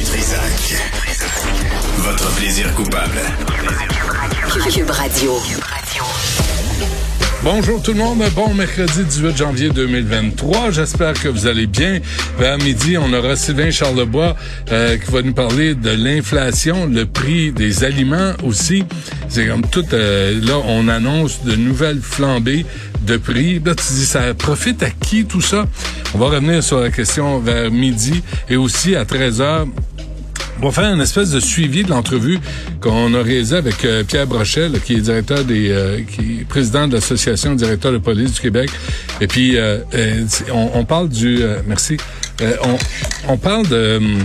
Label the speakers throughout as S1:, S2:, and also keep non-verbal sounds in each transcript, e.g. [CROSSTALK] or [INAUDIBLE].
S1: Trisac. Votre plaisir coupable.
S2: Cube Radio.
S3: Bonjour tout le monde, bon mercredi 18 janvier 2023. J'espère que vous allez bien. Vers midi, on aura Sylvain Charlebois euh, qui va nous parler de l'inflation, le prix des aliments aussi. C'est comme tout, euh, là, on annonce de nouvelles flambées de prix. Là, tu dis, ça profite à qui tout ça? On va revenir sur la question vers midi et aussi à 13 heures. On va faire une espèce de suivi de l'entrevue qu'on a réalisée avec euh, Pierre Brochet, là, qui est directeur des, euh, qui est président de l'association directeur de police du Québec. Et puis euh, on, parle du, merci, Euh, on, on parle de hum,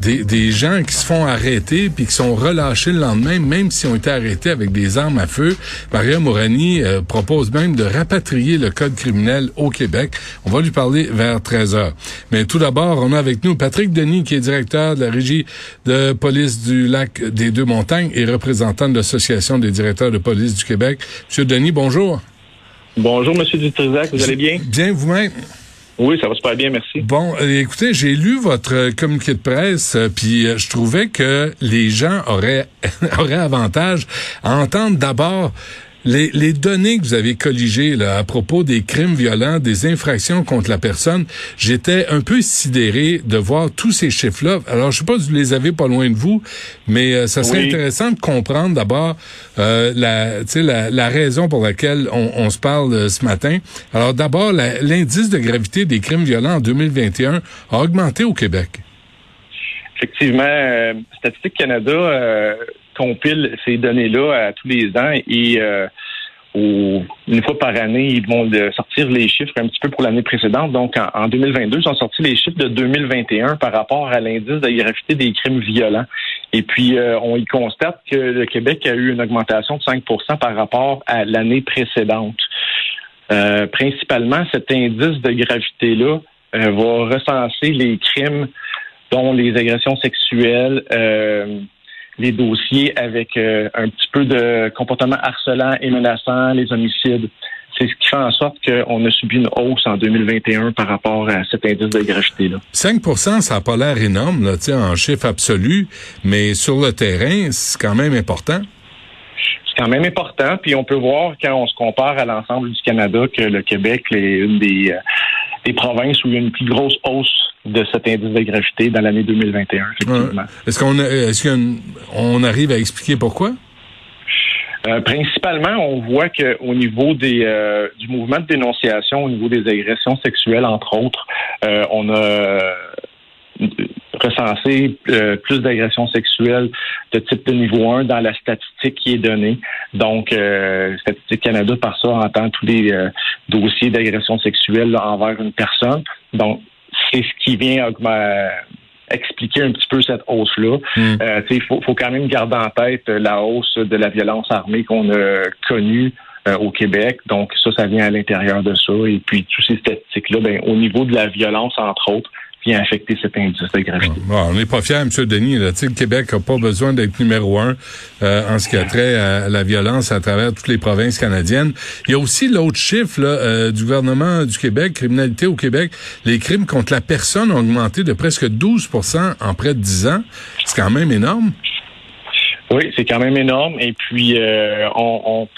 S3: des, des gens qui se font arrêter puis qui sont relâchés le lendemain, même s'ils ont été arrêtés avec des armes à feu. Maria Morani euh, propose même de rapatrier le code criminel au Québec. On va lui parler vers 13 heures. Mais tout d'abord, on a avec nous Patrick Denis, qui est directeur de la régie de police du lac des Deux-Montagnes et représentant de l'Association des directeurs de police du Québec. Monsieur Denis, bonjour.
S4: Bonjour, Monsieur Dutrisac, vous allez bien?
S3: Bien vous-même?
S4: Oui, ça va super bien, merci.
S3: Bon, euh, écoutez, j'ai lu votre euh, communiqué de presse, euh, puis je trouvais que les gens auraient [LAUGHS] auraient avantage à entendre d'abord les, les données que vous avez colligées là, à propos des crimes violents, des infractions contre la personne. J'étais un peu sidéré de voir tous ces chiffres-là. Alors, je sais pas si vous les avez pas loin de vous, mais euh, ça serait
S4: Oui.
S3: intéressant de comprendre d'abord euh, la, raison pour laquelle on, on se parle euh, ce matin. Alors, d'abord, l'indice de gravité des crimes violents en 2021 a augmenté au Québec.
S4: Effectivement, euh, Statistique Canada euh, compile ces données-là à tous les ans et euh, une fois par année, ils vont sortir les chiffres un petit peu pour l'année précédente. Donc, en, en 2022, ils ont sorti les chiffres de 2021 par rapport à l'indice de gravité des crimes violents. Et puis, euh, on y constate que le Québec a eu une augmentation de 5% par rapport à l'année précédente. Euh, principalement, cet indice de gravité-là va recenser les crimes dont les agressions sexuelles, les dossiers avec euh, un petit peu de comportement harcelant et menaçant, les homicides. C'est ce qui fait en sorte qu'on a subi une hausse en 2021 par rapport à cet indice de gravité-là.
S3: 5 ça n'a pas l'air énorme là, en chiffre absolu, mais sur le terrain, c'est quand même important.
S4: C'est quand même important. Puis on peut voir quand on se compare à l'ensemble du Canada que le Québec est une des, euh, des provinces où il y a une plus grosse hausse de cet indice de gravité dans l'année 2021, effectivement.
S3: Ouais. Est-ce qu'on a- est-ce qu'on arrive à expliquer pourquoi?
S4: Euh, principalement, on voit qu'au niveau des, euh, du mouvement de dénonciation, au niveau des agressions sexuelles, entre autres, euh, on a recensé euh, plus d'agressions sexuelles de type de niveau 1 dans la statistique qui est donnée. Donc, euh, Statistique Canada, par ça, entend tous les euh, dossiers d'agression sexuelle là, envers une personne. Donc, c'est ce qui vient augmenter expliquer un petit peu cette hausse-là.
S3: Hmm.
S4: Euh, Il faut, faut quand même garder en tête la hausse de la violence armée qu'on a connue euh, au Québec. Donc ça, ça vient à l'intérieur de ça. Et puis tous ces statistiques-là, ben, au niveau de la violence, entre autres, vient affecter cet indice de gravité.
S3: Bon, on n'est pas fiers, M. Denis. Là. Le Québec n'a pas besoin d'être numéro un euh, en ce qui a trait à la violence à travers toutes les provinces canadiennes. Il y a aussi l'autre chiffre là, euh, du gouvernement du Québec, criminalité au Québec. Les crimes contre la personne ont augmenté de presque 12% en près de 10 ans. C'est quand même énorme.
S4: Oui, c'est quand même énorme. Et puis, euh, on, on,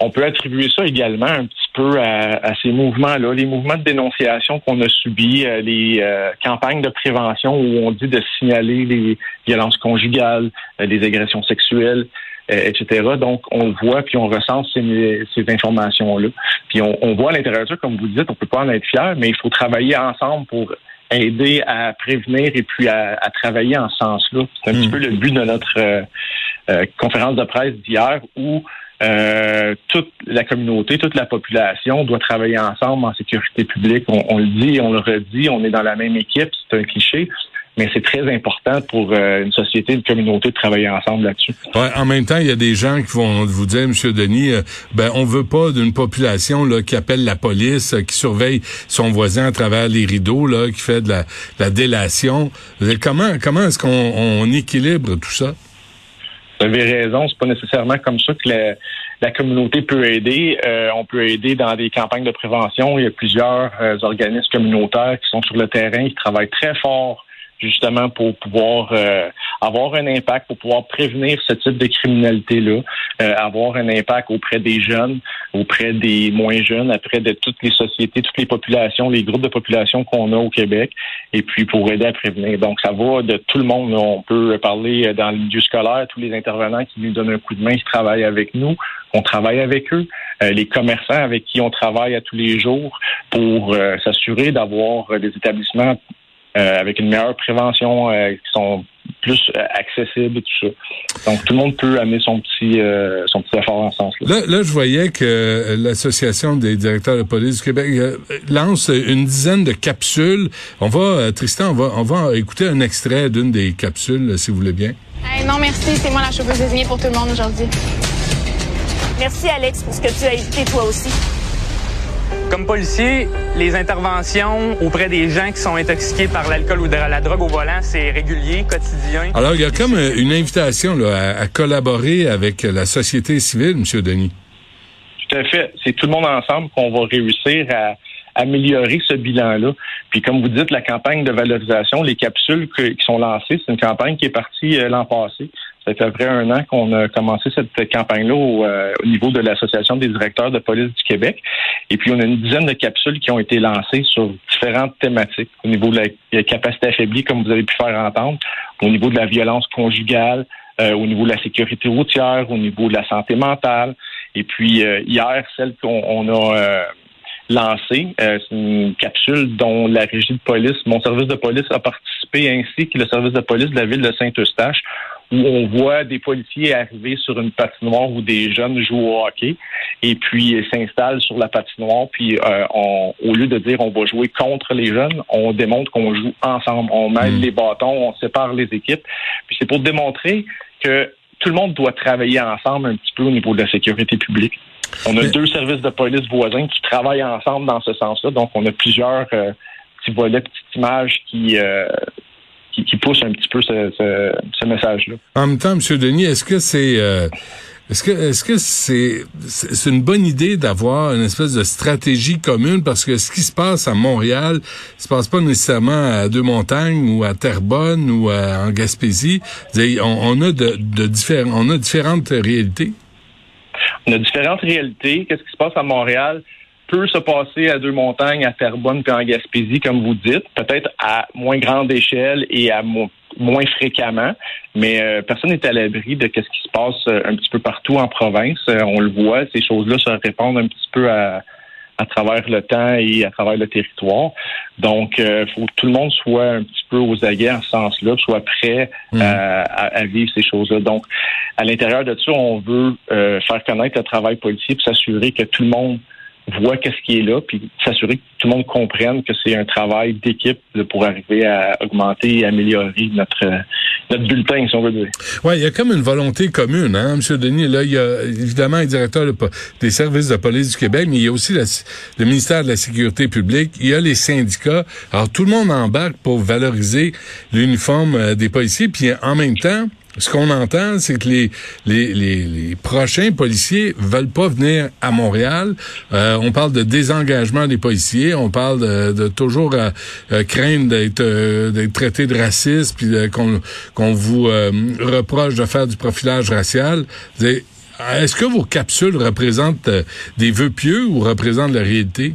S4: on peut attribuer ça également un petit peu à, ces mouvements-là, les mouvements de dénonciation qu'on a subis, euh, les euh, campagnes de prévention où on dit de signaler les violences conjugales, les agressions sexuelles, etc. Donc, on voit, puis on recense ces, informations-là. Puis on, on voit à l'intérieur de ça, comme vous dites, on peut pas en être fier, mais il faut travailler ensemble pour aider à prévenir et puis à, travailler en ce sens-là. C'est un petit hmm. peu le but de notre euh, euh, conférence de presse d'hier où euh, toute la communauté, toute la population doit travailler ensemble en sécurité publique. On, le dit, on le redit, on est dans la même équipe, c'est un cliché, mais c'est très important pour euh, une société, une communauté de travailler ensemble là-dessus.
S3: En même temps, il y a des gens qui vont vous dire, Monsieur Denis, euh, ben on veut pas d'une population là qui appelle la police, qui surveille son voisin à travers les rideaux, là, qui fait de la, la délation. Comment comment est-ce qu'on on équilibre tout ça?
S4: Vous avez raison, c'est pas nécessairement comme ça que la, la communauté peut aider. on peut aider dans des campagnes de prévention. Il y a plusieurs organismes communautaires qui sont sur le terrain, qui travaillent très fort justement pour pouvoir euh, avoir un impact, pour pouvoir prévenir ce type de criminalité-là, euh, avoir un impact auprès des jeunes, auprès des moins jeunes, auprès de toutes les sociétés, toutes les populations, les groupes de population qu'on a au Québec, et puis pour aider à prévenir. Donc, ça va de tout le monde. On peut parler dans le milieu scolaire, tous les intervenants qui nous donnent un coup de main, qui travaillent avec nous, on travaille avec eux, euh, les commerçants avec qui on travaille à tous les jours pour s'assurer d'avoir des établissements euh, avec une meilleure prévention, euh, qui sont plus euh, accessibles et tout ça. Donc tout le monde peut amener son petit son petit effort en ce sens-là.
S3: Là, là, je voyais que l'association des directeurs de police du Québec lance une dizaine de capsules. On va Tristan, on va on va écouter un extrait d'une des capsules, si vous voulez bien.
S5: non merci, c'est moi la chauffeuse désignée pour tout le monde aujourd'hui. Merci Alex pour ce que tu as évité toi aussi.
S6: Comme policier, les interventions auprès des gens qui sont intoxiqués par l'alcool ou de la drogue au volant, c'est régulier, quotidien.
S3: Alors, il y a comme une invitation là, à, collaborer avec la société civile, M. Denis.
S4: Tout à fait. C'est tout le monde ensemble qu'on va réussir à améliorer ce bilan-là. Puis comme vous dites, la campagne de valorisation, les capsules qui sont lancées, c'est une campagne qui est partie euh, l'an passé. Ça fait à peu près un an qu'on a commencé cette campagne-là euh, au, niveau de l'Association des directeurs de police du Québec. Et puis, on a une dizaine de capsules qui ont été lancées sur différentes thématiques. Au niveau de la capacité affaiblie, comme vous avez pu faire entendre, au niveau de la violence conjugale, euh, au niveau de la sécurité routière, au niveau de la santé mentale. Et puis, euh, hier, celle qu'on a lancée, c'est une capsule dont la régie de police, mon service de police a participé, ainsi que le service de police de la ville de Saint-Eustache où on voit des policiers arriver sur une patinoire où des jeunes jouent au hockey et puis s'installent sur la patinoire. Puis euh, on, au lieu de dire on va jouer contre les jeunes, on démontre qu'on joue ensemble. On mêle hmm. les bâtons, on sépare les équipes. Puis c'est pour démontrer que tout le monde doit travailler ensemble un petit peu au niveau de la sécurité publique. On a deux services de police voisins qui travaillent ensemble dans ce sens-là. Donc, on a plusieurs euh, petits volets, petites images qui, euh, qui, pousse un petit peu ce, message-là.
S3: En même temps, M. Denis, est-ce que c'est euh, est-ce que est-ce que c'est c'est une bonne idée d'avoir une espèce de stratégie commune? Parce que ce qui se passe à Montréal se passe pas nécessairement à Deux-Montagnes ou à Terrebonne ou en Gaspésie. On, a de, de différents on a différentes réalités.
S4: On a différentes réalités. Qu'est-ce qui se passe à Montréal? Peut se passer à Deux-Montagnes, à Terrebonne puis en Gaspésie, comme vous dites, peut-être à moins grande échelle et à moins fréquemment, mais euh, personne n'est à l'abri de ce qui se passe euh, un petit peu partout en province. Euh, on le voit, ces choses-là se répandent un petit peu à, à travers le temps et à travers le territoire. Donc, il faut que tout le monde soit un petit peu aux aguets en ce sens-là, soit prêt mmh. à, à, vivre ces choses-là. Donc, à l'intérieur de ça, on veut faire connaître le travail politique, s'assurer que tout le monde voit qu'est-ce qui est là, puis s'assurer que tout le monde comprenne que c'est un travail d'équipe pour arriver à augmenter et améliorer notre notre bulletin, si on veut dire.
S3: Ouais, il y a comme une volonté commune, hein, M. Denis. Là, il y a évidemment un directeur des services de police du Québec, mais il y a aussi le ministère de la Sécurité publique, il y a les syndicats. Alors, tout le monde embarque pour valoriser l'uniforme euh, des policiers, puis en même temps, ce qu'on entend, c'est que les, les, les, prochains policiers veulent pas venir à Montréal. Euh, on parle de désengagement des policiers, on parle de, toujours euh, euh, craindre d'être d'être traité de raciste, puis qu'on qu'on vous reproche de faire du profilage racial. est-ce que vos capsules représentent euh, des vœux pieux ou représentent la réalité?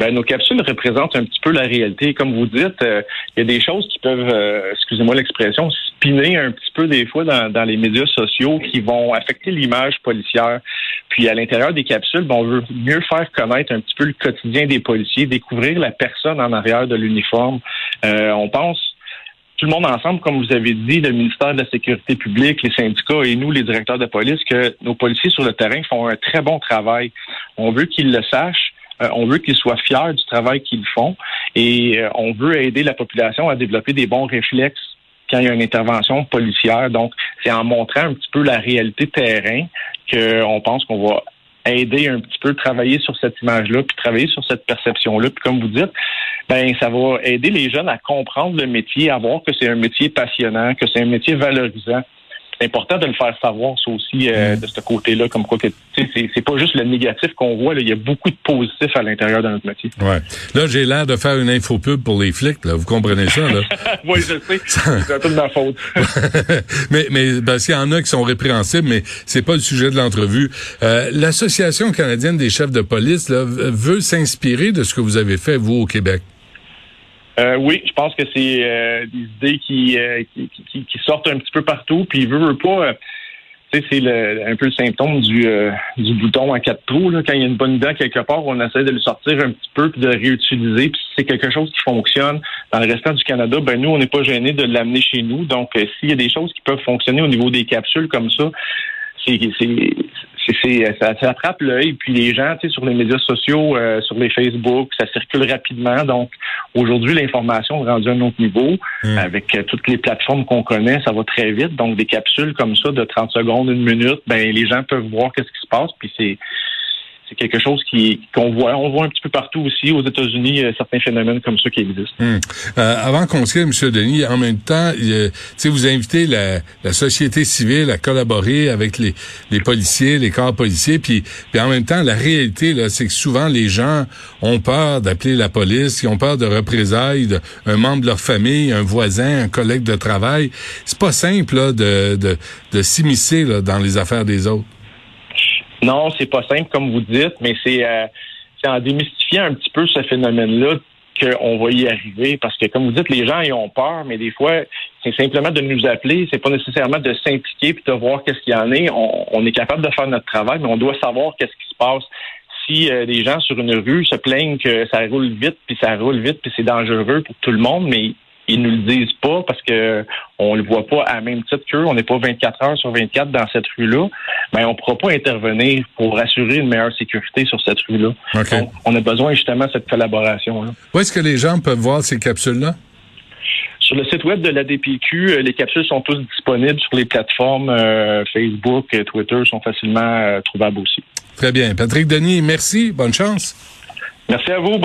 S4: Ben, nos capsules représentent un petit peu la réalité. Comme vous dites, euh, il y a des choses qui peuvent, euh, excusez-moi l'expression, spinner un petit peu des fois dans, dans les médias sociaux qui vont affecter l'image policière. Puis à l'intérieur des capsules, ben, on veut mieux faire connaître un petit peu le quotidien des policiers, découvrir la personne en arrière de l'uniforme. Euh, on pense tout le monde ensemble, comme vous avez dit, le ministère de la Sécurité publique, les syndicats et nous, les directeurs de police, que nos policiers sur le terrain font un très bon travail. On veut qu'ils le sachent. Euh, on veut qu'ils soient fiers du travail qu'ils font et euh, on veut aider la population à développer des bons réflexes il y a une intervention policière. Donc, c'est en montrant un petit peu la réalité terrain qu'on pense qu'on va aider un petit peu, travailler sur cette image-là, puis travailler sur cette perception-là. Puis comme vous dites, ben ça va aider les jeunes à comprendre le métier, à voir que c'est un métier passionnant, que c'est un métier valorisant c'est important de le faire savoir, ça aussi, euh, mm. de ce côté-là, comme quoi que c'est pas juste le négatif qu'on voit, il y a beaucoup de positifs à l'intérieur de notre métier.
S3: Ouais. Là, j'ai l'air de faire une infopub pour les flics, là. Vous comprenez ça, là? [LAUGHS]
S4: oui, je sais. c'est un peu de ma faute. [LAUGHS]
S3: mais, mais, parce qu'il y en a qui sont répréhensibles, mais c'est pas le sujet de l'entrevue. Euh, L'Association canadienne des chefs de police, là, veut s'inspirer de ce que vous avez fait, vous, au Québec.
S4: Euh, oui, je pense que c'est euh, des idées qui, euh, qui, qui, qui, sortent un petit peu partout. Puis, veut, veut pas, c'est le, un peu le symptôme du, du bouton à quatre trous. Là. Quand il y a une bonne idée quelque part, on essaie de le sortir un petit peu puis de le réutiliser. Puis c'est quelque chose qui fonctionne dans le restant du Canada, ben nous, on n'est pas gêné de l'amener chez nous. Donc, s'il y a des choses qui peuvent fonctionner au niveau des capsules comme ça, c'est c'est ça, ça attrape l'œil. Puis les gens, tu sais, sur les médias sociaux, euh, sur les Facebook, ça circule rapidement. Donc aujourd'hui, l'information est rendue à un autre niveau. Hmm. Avec euh, toutes les plateformes qu'on connaît, ça va très vite. Donc des capsules comme ça de 30 secondes, une minute, ben les gens peuvent voir qu'est-ce qui se passe. Puis c'est c'est quelque chose qui qu'on voit. On voit un petit peu partout aussi aux États-Unis certains phénomènes comme ça qui existent.
S3: Hmm. Euh, avant qu'on se quitte, M. Denis, en même temps, vous invitez la, la, société civile à collaborer avec les, les policiers, les corps policiers, puis, puis en même temps, la réalité, là, c'est que souvent les gens ont peur d'appeler la police, ils ont peur de représailles d'un membre de leur famille, un voisin, un collègue de travail. C'est pas simple là, de, de, de s'immiscer dans les affaires des autres.
S4: Non, c'est pas simple comme vous dites, mais c'est euh, en démystifiant un petit peu ce phénomène-là qu'on va y arriver. Parce que, comme vous dites, les gens ils ont peur, mais des fois, c'est simplement de nous appeler. C'est pas nécessairement de s'impliquer puis de voir qu'est-ce qu'il y en est. On, est capable de faire notre travail, mais on doit savoir qu'est-ce qui se passe. Si euh, des gens sur une rue se plaignent que ça roule vite, puis ça roule vite, puis c'est dangereux pour tout le monde, mais ils nous le disent pas parce que on le voit pas à même titre qu'eux. On n'est pas 24 heures sur 24 dans cette rue-là. Mais on pourra pas intervenir pour assurer une meilleure sécurité sur cette rue-là. Donc, on a besoin justement de cette collaboration-là.
S3: Où est-ce que les gens peuvent voir ces capsules-là?
S4: Sur le site web de la DPQ, euh, les capsules sont tous disponibles sur les plateformes euh, Facebook et Twitter sont facilement euh, trouvables aussi.
S3: Très bien. Patrick Denis, merci. Bonne chance.
S4: Merci à vous.